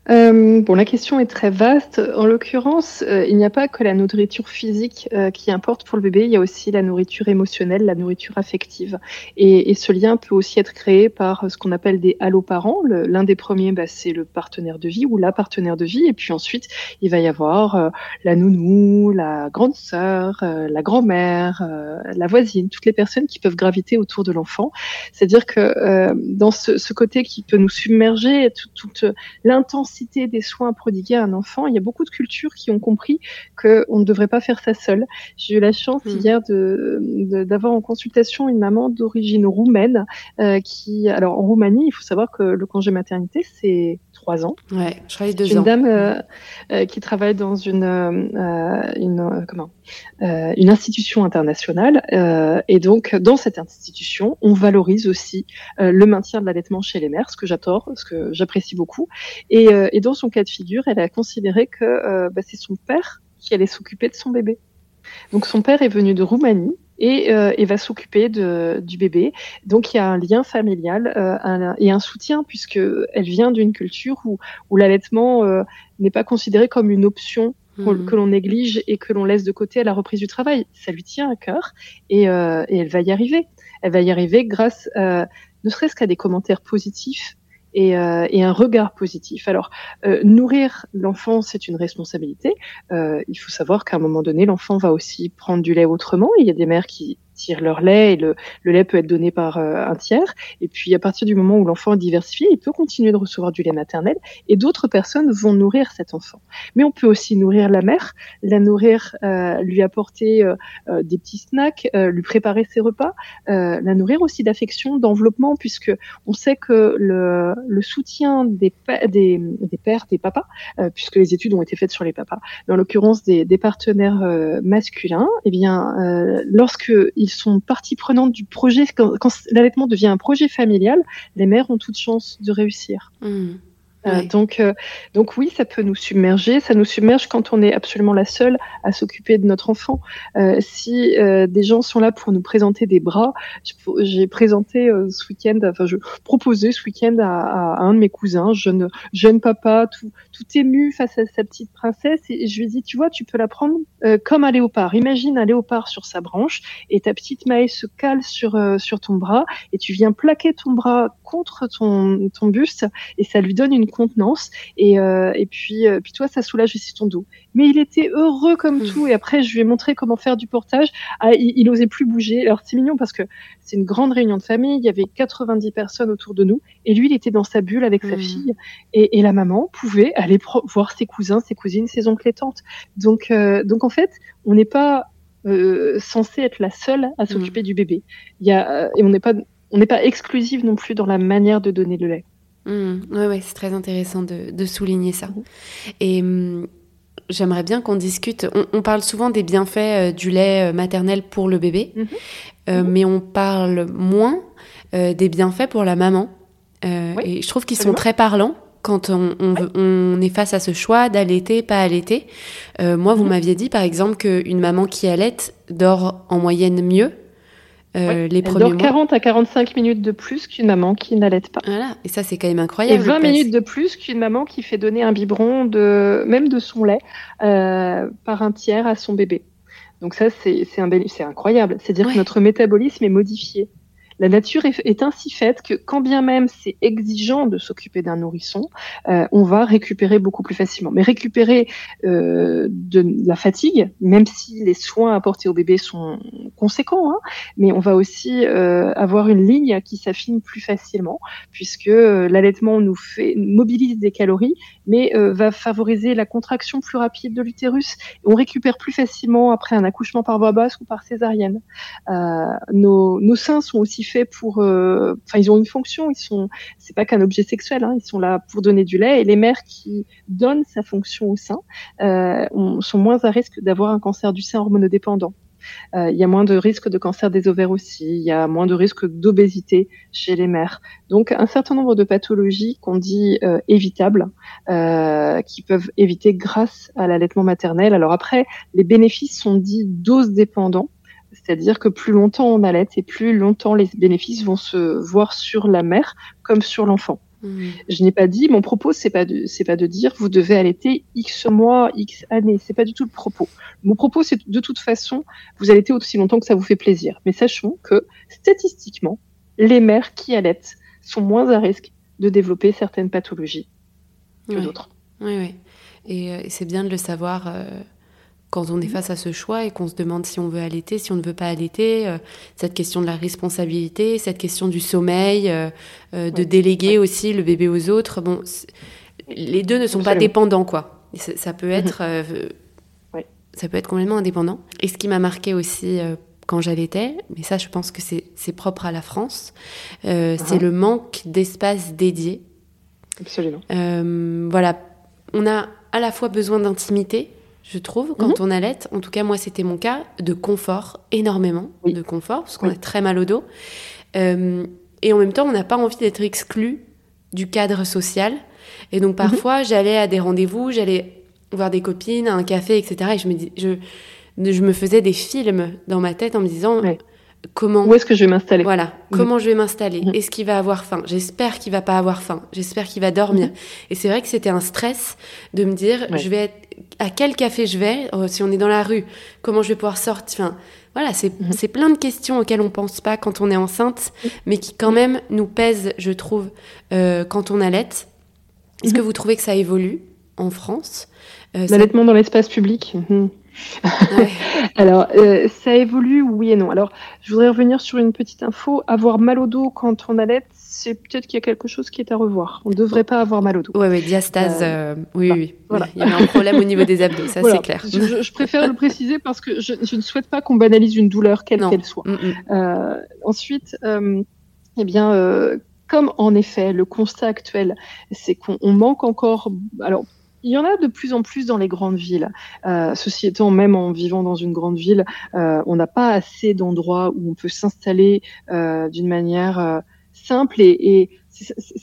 Euh, bon, la question est très vaste. En l'occurrence, euh, il n'y a pas que la nourriture physique euh, qui importe pour le bébé, il y a aussi la nourriture émotionnelle, la nourriture affective. Et, ce lien peut aussi être créé par ce qu'on appelle des alloparents. L'un des premiers, bah, c'est le partenaire de vie ou la partenaire de vie. Et puis ensuite, il va y avoir la nounou, la grande sœur, la grand-mère, la voisine, toutes les personnes qui peuvent graviter autour de l'enfant. C'est-à-dire que dans ce, côté qui peut nous submerger, toute l'intensité des soins prodigués à un enfant, il y a beaucoup de cultures qui ont compris qu'on ne devrait pas faire ça seul. J'ai eu la chance hmm. hier de, d'avoir en consultation une maman d'origine roumaine euh, qui, alors en Roumanie, il faut savoir que le congé maternité, c'est trois ans. Ouais, je travaille deux une ans. Une dame euh, euh, qui travaille dans une, une comment une institution internationale et donc dans cette institution, on valorise aussi le maintien de l'allaitement chez les mères, ce que j'adore, ce que j'apprécie beaucoup. Et, et dans son cas de figure, elle a considéré que bah, c'est son père qui allait s'occuper de son bébé. Donc son père est venu de Roumanie et, et va s'occuper du bébé. Donc il y a un lien familial et un soutien puisque elle vient d'une culture où, où l'allaitement n'est pas considéré comme une option Mhm. que l'on néglige et que l'on laisse de côté à la reprise du travail. Ça lui tient à cœur et, euh, et elle va y arriver. Elle va y arriver grâce, euh, ne serait-ce qu'à des commentaires positifs et, euh, et, un regard positif. Alors, euh, nourrir l'enfant, c'est une responsabilité. Euh, il faut savoir qu'à un moment donné, l'enfant va aussi prendre du lait autrement. Il y a des mères qui tirent leur lait et le, lait peut être donné par euh, un tiers. Et puis à partir du moment où l'enfant est diversifié, il peut continuer de recevoir du lait maternel et d'autres personnes vont nourrir cet enfant. Mais on peut aussi nourrir la mère, la nourrir, euh, lui apporter euh, des petits snacks, lui préparer ses repas, la nourrir aussi d'affection, d'enveloppement, puisque on sait que le, le soutien des, des, des, pères, des papas, puisque les études ont été faites sur les papas, dans l'occurrence des, des partenaires masculins, eh bien, lorsque sont partie prenante du projet. Quand, l'allaitement devient un projet familial, les mères ont toute chance de réussir. Mmh. Euh, donc, euh, donc oui, ça peut nous submerger. Ça nous submerge quand on est absolument la seule à s'occuper de notre enfant. Euh, si des gens sont là pour nous présenter des bras, j'ai présenté ce week-end, enfin je proposais ce week-end à, à, un de mes cousins, jeune jeune papa, tout, tout ému face à sa petite princesse, et je lui ai dit, tu vois, tu peux la prendre comme un léopard. Imagine un léopard sur sa branche, et ta petite Maë se cale sur sur ton bras, et tu viens plaquer ton bras contre ton ton buste, et ça lui donne une contenance. Et, euh, et puis, euh, puis toi, ça soulage aussi ton dos. Mais il était heureux comme mmh. tout. Et après, je lui ai montré comment faire du portage. Ah, il, il osait plus bouger. Alors c'est mignon parce que c'est une grande réunion de famille. Il y avait 90 personnes autour de nous. Et lui, il était dans sa bulle avec sa mmh. fille. Et, et, la maman pouvait aller voir ses cousins, ses cousines, ses oncles et tantes. Donc, euh, donc en fait, on n'est pas censé être la seule à s'occuper mmh. du bébé. Il y a, et on n'est pas on n'est pas exclusive non plus dans la manière de donner le lait. Mmh, oui, ouais, c'est très intéressant de, de souligner ça. Mmh. Et mmh, j'aimerais bien qu'on discute. On, parle souvent des bienfaits euh, du lait euh, maternel pour le bébé, euh, mais on parle moins des bienfaits pour la maman. et je trouve qu'ils sont très parlants quand on, on, on, est face à ce choix d'allaiter, pas allaiter. moi, vous m'aviez dit par exemple qu'une maman qui allaite dort en moyenne mieux euh, les elle dort 40 à 45 minutes de plus qu'une maman qui n'allait pas. Voilà, et ça c'est quand même incroyable. Et 20 minutes de plus qu'une maman qui fait donner un biberon de même de son lait euh, par un tiers à son bébé. Donc ça c'est c'est incroyable. C'est-à-dire que notre métabolisme est modifié. La nature est, ainsi faite que quand bien même c'est exigeant de s'occuper d'un nourrisson, euh, on va récupérer beaucoup plus facilement. Mais récupérer euh, de la fatigue, même si les soins apportés au bébé sont conséquents, hein, mais on va aussi euh, avoir une ligne qui s'affine plus facilement, puisque l'allaitement nous fait mobilise des calories, mais va favoriser la contraction plus rapide de l'utérus. On récupère plus facilement après un accouchement par voie basse ou par césarienne. nos, nos seins sont aussi faits pour, euh, enfin, ils ont une fonction. Ils sont, c'est pas qu'un objet sexuel. Hein, ils sont là pour donner du lait. Et les mères qui donnent sa fonction au sein euh, sont moins à risque d'avoir un cancer du sein hormonodépendant. Euh, il y a moins de risque de cancer des ovaires aussi, il y a moins de risque d'obésité chez les mères. Donc un certain nombre de pathologies qu'on dit évitables, qui peuvent éviter grâce à l'allaitement maternel. Alors après, les bénéfices sont dits dose dépendants. C'est-à-dire que plus longtemps on allait et plus longtemps les bénéfices vont se voir sur la mère comme sur l'enfant. Mmh. Je n'ai pas dit, mon propos, c'est pas de, c'est pas de dire vous devez allaiter X mois, X années. C'est pas du tout le propos. Mon propos, c'est de toute façon, vous allaitez aussi longtemps que ça vous fait plaisir. Mais sachons que, statistiquement, les mères qui allaitent sont moins à risque de développer certaines pathologies que d'autres. Oui, oui. Et, euh, c'est bien de le savoir. Euh, quand on est face à ce choix et qu'on se demande si on veut allaiter, si on ne veut pas allaiter, euh, cette question de la responsabilité, cette question du sommeil, euh, euh, de déléguer aussi le bébé aux autres. Bon, les deux ne sont pas dépendants, quoi. Ça, peut [laughs] être, ça peut être complètement indépendant. Et ce qui m'a marqué aussi quand j'allaitais, mais ça, je pense que c'est propre à la France, c'est uh-huh. le manque d'espace dédié. Absolument. voilà, on a à la fois besoin d'intimité je trouve, quand mhm. on allait. En tout cas, moi, c'était mon cas, de confort, énormément de confort, parce qu'on a très mal au dos. Euh, et en même temps, on n'a pas envie d'être exclu du cadre social. Et donc, mhm. parfois, j'allais à des rendez-vous, j'allais voir des copines, à un café, etc. Et je me dis, je, je me faisais des films dans ma tête en me disant comment. Où est-ce que je vais m'installer Voilà, mm. comment je vais m'installer mm. Est-ce qu'il va avoir faim J'espère qu'il va pas avoir faim. J'espère qu'il va dormir. Mm. Et c'est vrai que c'était un stress de me dire, je vais être... à quel café je vais oh, Si on est dans la rue, comment je vais pouvoir sortir enfin, voilà, c'est plein de questions auxquelles on pense pas quand on est enceinte, mais qui quand même nous pèsent, je trouve, euh, quand on allait. Est-ce que vous trouvez que ça évolue en France? Euh, L'allaitement dans l'espace public [laughs] Alors, euh, ça évolue, oui et non. Alors, je voudrais revenir sur une petite info. Avoir mal au dos quand on allait, c'est peut-être qu'il y a quelque chose qui est à revoir. On ne devrait pas avoir mal au dos. Oui, oui, diastase, euh, oui, oui. Voilà. Il y a un problème au niveau des abdos, [laughs] ça c'est clair. Je, préfère le préciser parce que je, ne souhaite pas qu'on banalise une douleur, quelle qu'elle soit. Mm, mm. ensuite, eh bien, comme en effet, le constat actuel, c'est qu'on manque encore. Alors, il y en a de plus en plus dans les grandes villes. Euh, ceci étant, même en vivant dans une grande ville, euh, on n'a pas assez d'endroits où on peut s'installer euh, d'une manière euh, simple et, et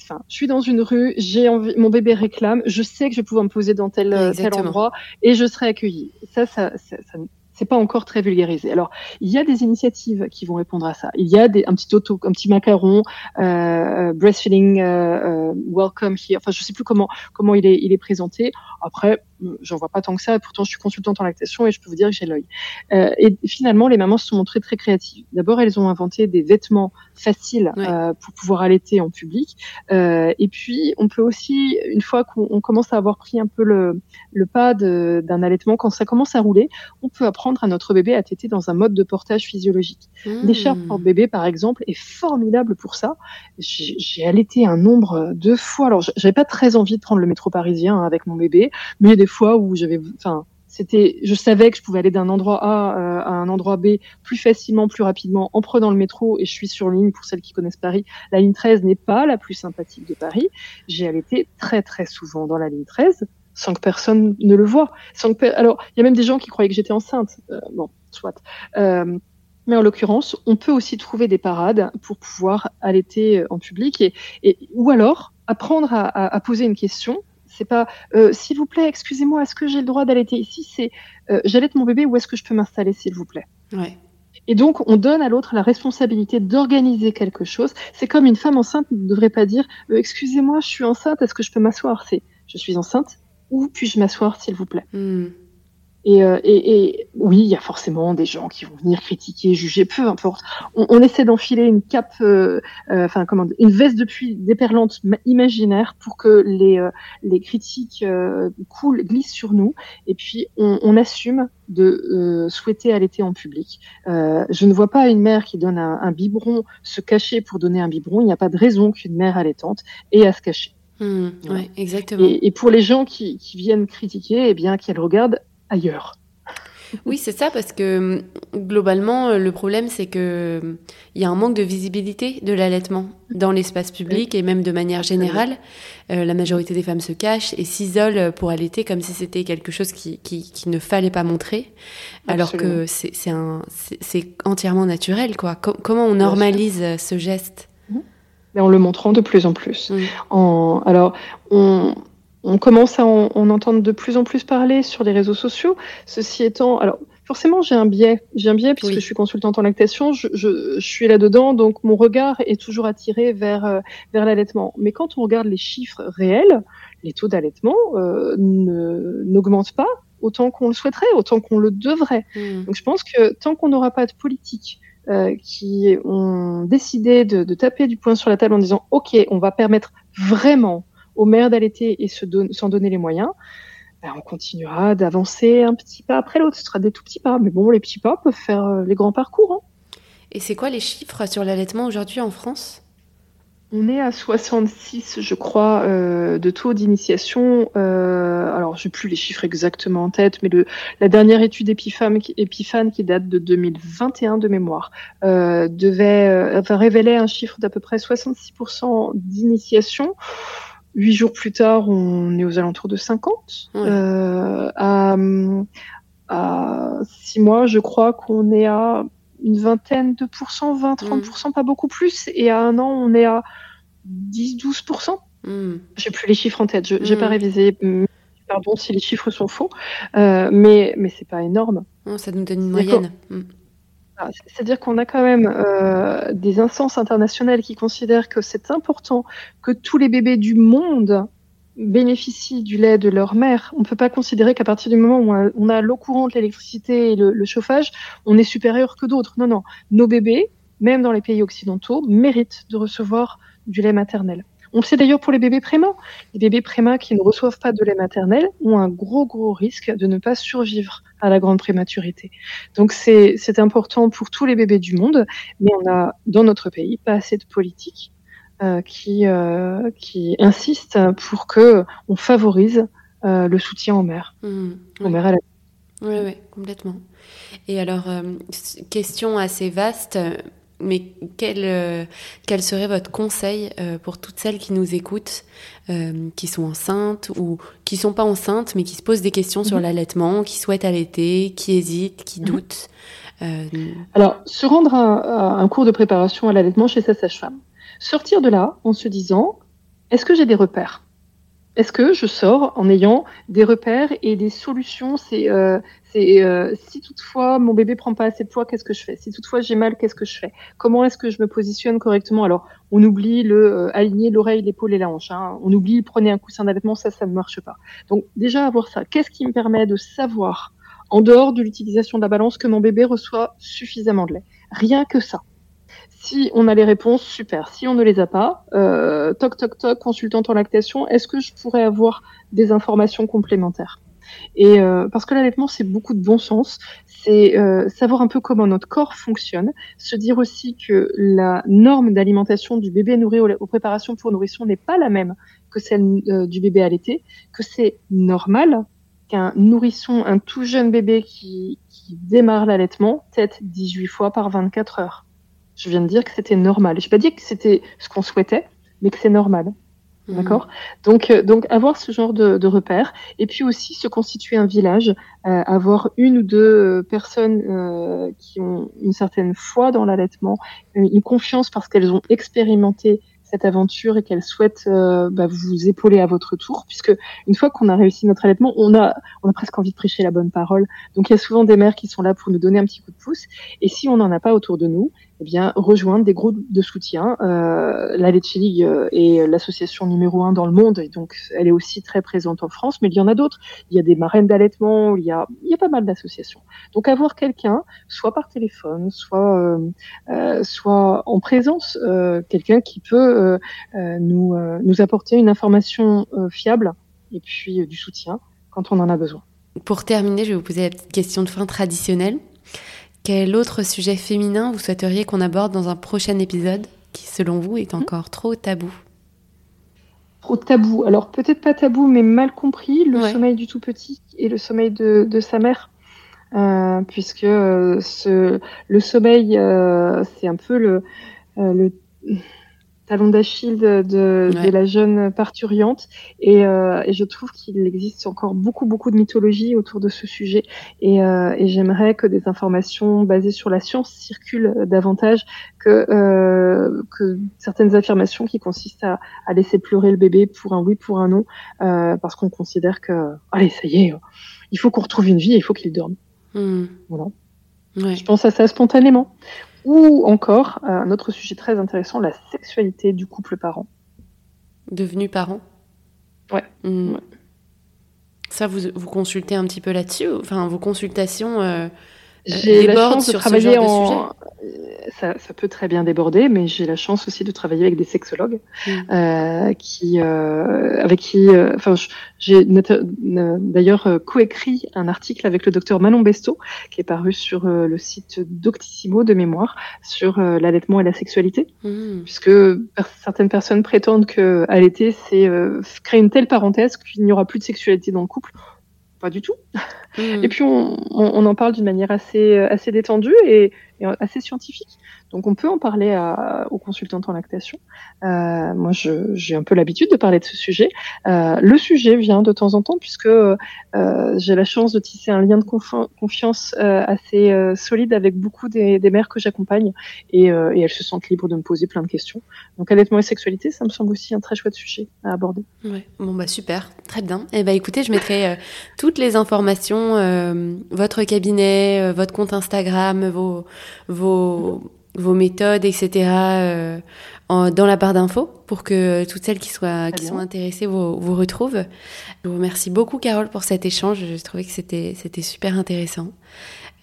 enfin, je suis dans une rue, j'ai envie, mon bébé réclame, je sais que je vais pouvoir me poser dans tel, tel endroit et je serai accueillie. Ça, ça, ça, ça c'est pas encore très vulgarisé. Alors, il y a des initiatives qui vont répondre à ça. Il y a des, un petit auto, un petit macaron, euh, breastfeeding, euh, euh, welcome here. Enfin, je sais plus comment comment il est il est présenté. Après, j'en vois pas tant que ça. Pourtant, je suis consultante en lactation et je peux vous dire que j'ai l'œil. Euh, et finalement, les mamans se sont montrées très créatives. D'abord, elles ont inventé des vêtements faciles euh, pour pouvoir allaiter en public. Euh, et puis, on peut aussi, une fois qu'on commence à avoir pris un peu le, le pas d'un allaitement, quand ça commence à rouler, on peut apprendre à notre bébé à téter dans un mode de portage physiologique. Mmh. L'écharpe porte-bébé, par exemple, est formidable pour ça. J'ai allaité un nombre de fois. Alors, j'avais pas très envie de prendre le métro parisien hein, avec mon bébé, mais a des fois où j'avais, enfin, c'était, je savais que je pouvais aller d'un endroit A euh, à un endroit B plus facilement, plus rapidement en prenant le métro et je suis sur ligne pour celles qui connaissent Paris. La ligne 13 n'est pas la plus sympathique de Paris. J'ai allaité très très souvent dans la ligne 13 sans que personne ne le voit. Sans que Alors, il y a même des gens qui croyaient que j'étais enceinte. Euh, bon, soit. Euh, mais en l'occurrence, on peut aussi trouver des parades pour pouvoir allaiter en public et, ou alors apprendre à poser une question c'est pas, euh, s'il vous plaît, excusez-moi, est-ce que j'ai le droit d'allaiter ici C'est, euh, j'allaite mon bébé, où est-ce que je peux m'installer, s'il vous plaît? Ouais. Et donc, on donne à l'autre la responsabilité d'organiser quelque chose. C'est comme une femme enceinte ne devrait pas dire, euh, excusez-moi, je suis enceinte, est-ce que je peux m'asseoir? C'est, je suis enceinte, où puis-je m'asseoir, s'il vous plaît? Hmm. Euh, et, et, oui, il y a forcément des gens qui vont venir critiquer, juger, peu importe. On, on essaie d'enfiler une cape, euh, euh, enfin comment, une veste de pluie déperlante imaginaire pour que les les critiques coulent, glissent sur nous. Et puis on, on assume de souhaiter allaiter en public. je ne vois pas une mère qui donne un, un biberon se cacher pour donner un biberon. Il n'y a pas de raison qu'une mère allaitante ait à se cacher. Mmh, ouais, exactement. Et, et, pour les gens qui, qui viennent critiquer, eh bien qu'elles regardent ailleurs. Oui, c'est ça, parce que globalement, le problème, c'est que il y a un manque de visibilité de l'allaitement dans l'espace public et même de manière générale. Euh, la majorité des femmes se cachent et s'isolent pour allaiter comme si c'était quelque chose qui, qui, ne fallait pas montrer, alors que c'est entièrement naturel. Quoi. comment on normalise ce geste? En le montrant de plus en plus. En, alors, on on commence à en, entendre de plus en plus parler sur les réseaux sociaux. Ceci étant, alors forcément j'ai un biais, j'ai un biais puisque je suis consultante en lactation, je, je, suis là-dedans, donc mon regard est toujours attiré vers euh, vers l'allaitement. Mais quand on regarde les chiffres réels, les taux d'allaitement euh, n'augmentent pas autant qu'on le souhaiterait, autant qu'on le devrait. Hmm. Donc je pense que tant qu'on n'aura pas de politique euh, qui ont décidé de, de, taper du poing sur la table en disant OK, on va permettre vraiment aux mères d'allaiter et s'en donner les moyens, ben, on continuera d'avancer un petit pas après l'autre. Ce sera des tout petits pas. Mais bon, les petits pas peuvent faire euh, les grands parcours. Hein. Et c'est quoi les chiffres sur l'allaitement aujourd'hui en France? On est à 66, je crois, euh, de taux d'initiation. Euh, alors, je n'ai plus les chiffres exactement en tête, mais le, la dernière étude Epifan qui, qui date de 2021 de mémoire devait, enfin, révélait un chiffre d'à peu près 66% d'initiation. Huit jours plus tard, on est aux alentours de 50. Euh, à, six mois, je crois qu'on est à une vingtaine de pourcents, 20, 30%, mm. pas beaucoup plus. Et à un an, on est à 10, 12%. Mm. J'ai plus les chiffres en tête, je n'ai pas mm. révisé. pardon si les chiffres sont faux, euh, mais, mais c'est pas énorme. Non, ça nous donne une moyenne. Ah, c'est-à-dire qu'on a quand même euh, des instances internationales qui considèrent que c'est important que tous les bébés du monde bénéficient du lait de leur mère. On ne peut pas considérer qu'à partir du moment où on a, l'eau courante, l'électricité et le, chauffage, on est supérieur que d'autres. Non, non. Nos bébés, même dans les pays occidentaux, méritent de recevoir du lait maternel. On le sait d'ailleurs pour les bébés prémats. Les bébés prémats qui ne reçoivent pas de lait maternel ont un gros, gros risque de ne pas survivre à la grande prématurité. Donc c'est important pour tous les bébés du monde, mais on a dans notre pays pas assez de politiques euh, qui, euh, qui insistent pour que on favorise euh, le soutien aux mères, mmh, aux mères à la... Oui, oui, complètement. Et alors, question assez vaste, mais quel, euh, quel serait votre conseil euh, pour toutes celles qui nous écoutent, euh, qui sont enceintes ou qui sont pas enceintes, mais qui se posent des questions sur mhm. l'allaitement, qui souhaitent allaiter, qui hésitent, qui mhm. doutent Alors, se rendre à, un cours de préparation à l'allaitement chez sa sage-femme. Sortir de là en se disant, est-ce que j'ai des repères? Est-ce que je sors en ayant des repères et des solutions? C'est euh, euh, si toutefois mon bébé prend pas assez de poids, qu'est-ce que je fais? Si toutefois j'ai mal, qu'est-ce que je fais? Comment est-ce que je me positionne correctement? Alors, on oublie le euh, aligner l'oreille, l'épaule et la hanche. Hein. On oublie prenez un coussin d'allaitement, ça, ça ne marche pas. Donc déjà avoir ça. Qu'est-ce qui me permet de savoir en dehors de l'utilisation de la balance que mon bébé reçoit suffisamment de lait? Rien que ça. Si on a les réponses, super. Si on ne les a pas, euh, toc toc toc, consultante en lactation, est-ce que je pourrais avoir des informations complémentaires? Et euh, parce que l'allaitement, c'est beaucoup de bon sens, c'est euh, savoir un peu comment notre corps fonctionne, se dire aussi que la norme d'alimentation du bébé nourri aux, préparations pour nourrisson n'est pas la même que celle du bébé allaité, que c'est normal qu'un nourrisson, un tout jeune bébé qui, qui démarre l'allaitement, tête 18 fois par 24 heures. Je viens de dire que c'était normal. Je n'ai pas dit que c'était ce qu'on souhaitait, mais que c'est normal. Mhm. D'accord? Donc, euh, donc, avoir ce genre de, de repères. Et puis aussi se constituer un village, euh, avoir une ou deux euh, personnes euh, qui ont une certaine foi dans l'allaitement, une confiance parce qu'elles ont expérimenté cette aventure et qu'elles souhaitent euh, bah, vous épauler à votre tour, puisque une fois qu'on a réussi notre allaitement, on a, on a presque envie de prêcher la bonne parole. Donc il y a souvent des mères qui sont là pour nous donner un petit coup de pouce. Et si on n'en a pas autour de nous, eh bien rejoindre des groupes de soutien. Euh, la Lecce League euh, est l'association numéro un dans le monde, et donc elle est aussi très présente en France, mais il y en a d'autres. Il y a des marraines d'allaitement, il y a, il y a pas mal d'associations. Donc avoir quelqu'un, soit par téléphone, soit, euh, euh soit en présence, euh, quelqu'un qui peut euh, nous, nous apporter une information fiable et puis du soutien quand on en a besoin. Pour terminer, je vais vous poser la petite question de fin traditionnelle. Quel autre sujet féminin vous souhaiteriez qu'on aborde dans un prochain épisode qui, selon vous, est encore trop tabou? Trop tabou. Alors, peut-être pas tabou, mais mal compris, le sommeil du tout petit et le sommeil de, de sa mère. Euh, puisque ce, le sommeil, euh, c'est un peu le, euh, le talon d'Achille de, de, la jeune parturiante. Et, euh, et je trouve qu'il existe encore beaucoup, beaucoup de mythologie autour de ce sujet. Et, euh, et j'aimerais que des informations basées sur la science circulent davantage que, euh, que certaines affirmations qui consistent à, à, laisser pleurer le bébé pour un oui, pour un non, euh, parce qu'on considère que, allez, ça y est, il faut qu'on retrouve une vie, il faut qu'il dorme. Hmm. Voilà. Ouais. Je pense à ça spontanément. Ou encore, euh, un autre sujet très intéressant, la sexualité du couple parent. Devenu parent? Ouais. Hmm. Ça, vous, vous consultez un petit peu là-dessus Enfin, vos consultations euh, j'ai la chance de travailler en. Ça, ça, peut très bien déborder, mais j'ai la chance aussi de travailler avec des sexologues mm. euh, qui, euh, avec qui, euh, enfin, j'ai d'ailleurs euh, coécrit un article avec le docteur Manon Besto qui est paru sur euh, le site Doctissimo de mémoire sur l'allaitement et la sexualité, mm. puisque certaines personnes prétendent que allaiter c'est créer une telle parenthèse qu'il n'y aura plus de sexualité dans le couple pas du tout. Mmh. Et puis on, en parle d'une manière assez, assez détendue et, assez scientifique. Donc on peut en parler à, aux consultantes en lactation. Euh, moi, j'ai un peu l'habitude de parler de ce sujet. Euh, le sujet vient de temps en temps puisque euh, j'ai la chance de tisser un lien de confiance assez solide avec beaucoup des, des mères que j'accompagne et, et, elles se sentent libres de me poser plein de questions. Donc allaitement et sexualité, ça me semble aussi un très chouette sujet à aborder. Ouais. Bon bah super, très bien. Et eh bah écoutez, je mettrai toutes les informations, votre cabinet, votre compte Instagram, vos vos vos méthodes, etc. Euh, dans la barre d'infos pour que toutes celles qui, soient, qui sont intéressées vous, vous, retrouvent. Je vous remercie beaucoup, Carole, pour cet échange. Je trouvais que c'était, c'était super intéressant.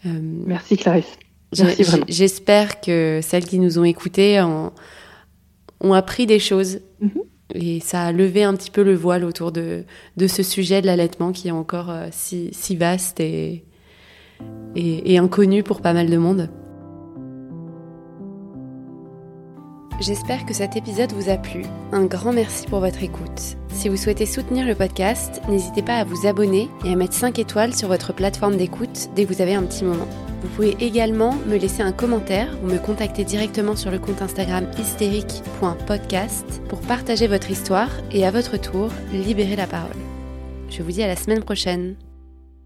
Euh, Merci, Clarisse. Merci vraiment. J'espère que celles qui nous ont écoutées ont appris des choses. Mhm. Et ça a levé un petit peu le voile autour de, ce sujet de l'allaitement qui est encore euh, si, vaste et, et, et inconnu pour pas mal de monde. J'espère que cet épisode vous a plu. Un grand merci pour votre écoute. Si vous souhaitez soutenir le podcast, n'hysitez pas à vous abonner et à mettre 5 étoiles sur votre plateforme d'écoute dès que vous avez un petit moment. Vous pouvez également me laisser un commentaire ou me contacter directement sur le compte Instagram hystérique.podcast pour partager votre histoire et à votre tour libérer la parole. Je vous dis à la semaine prochaine.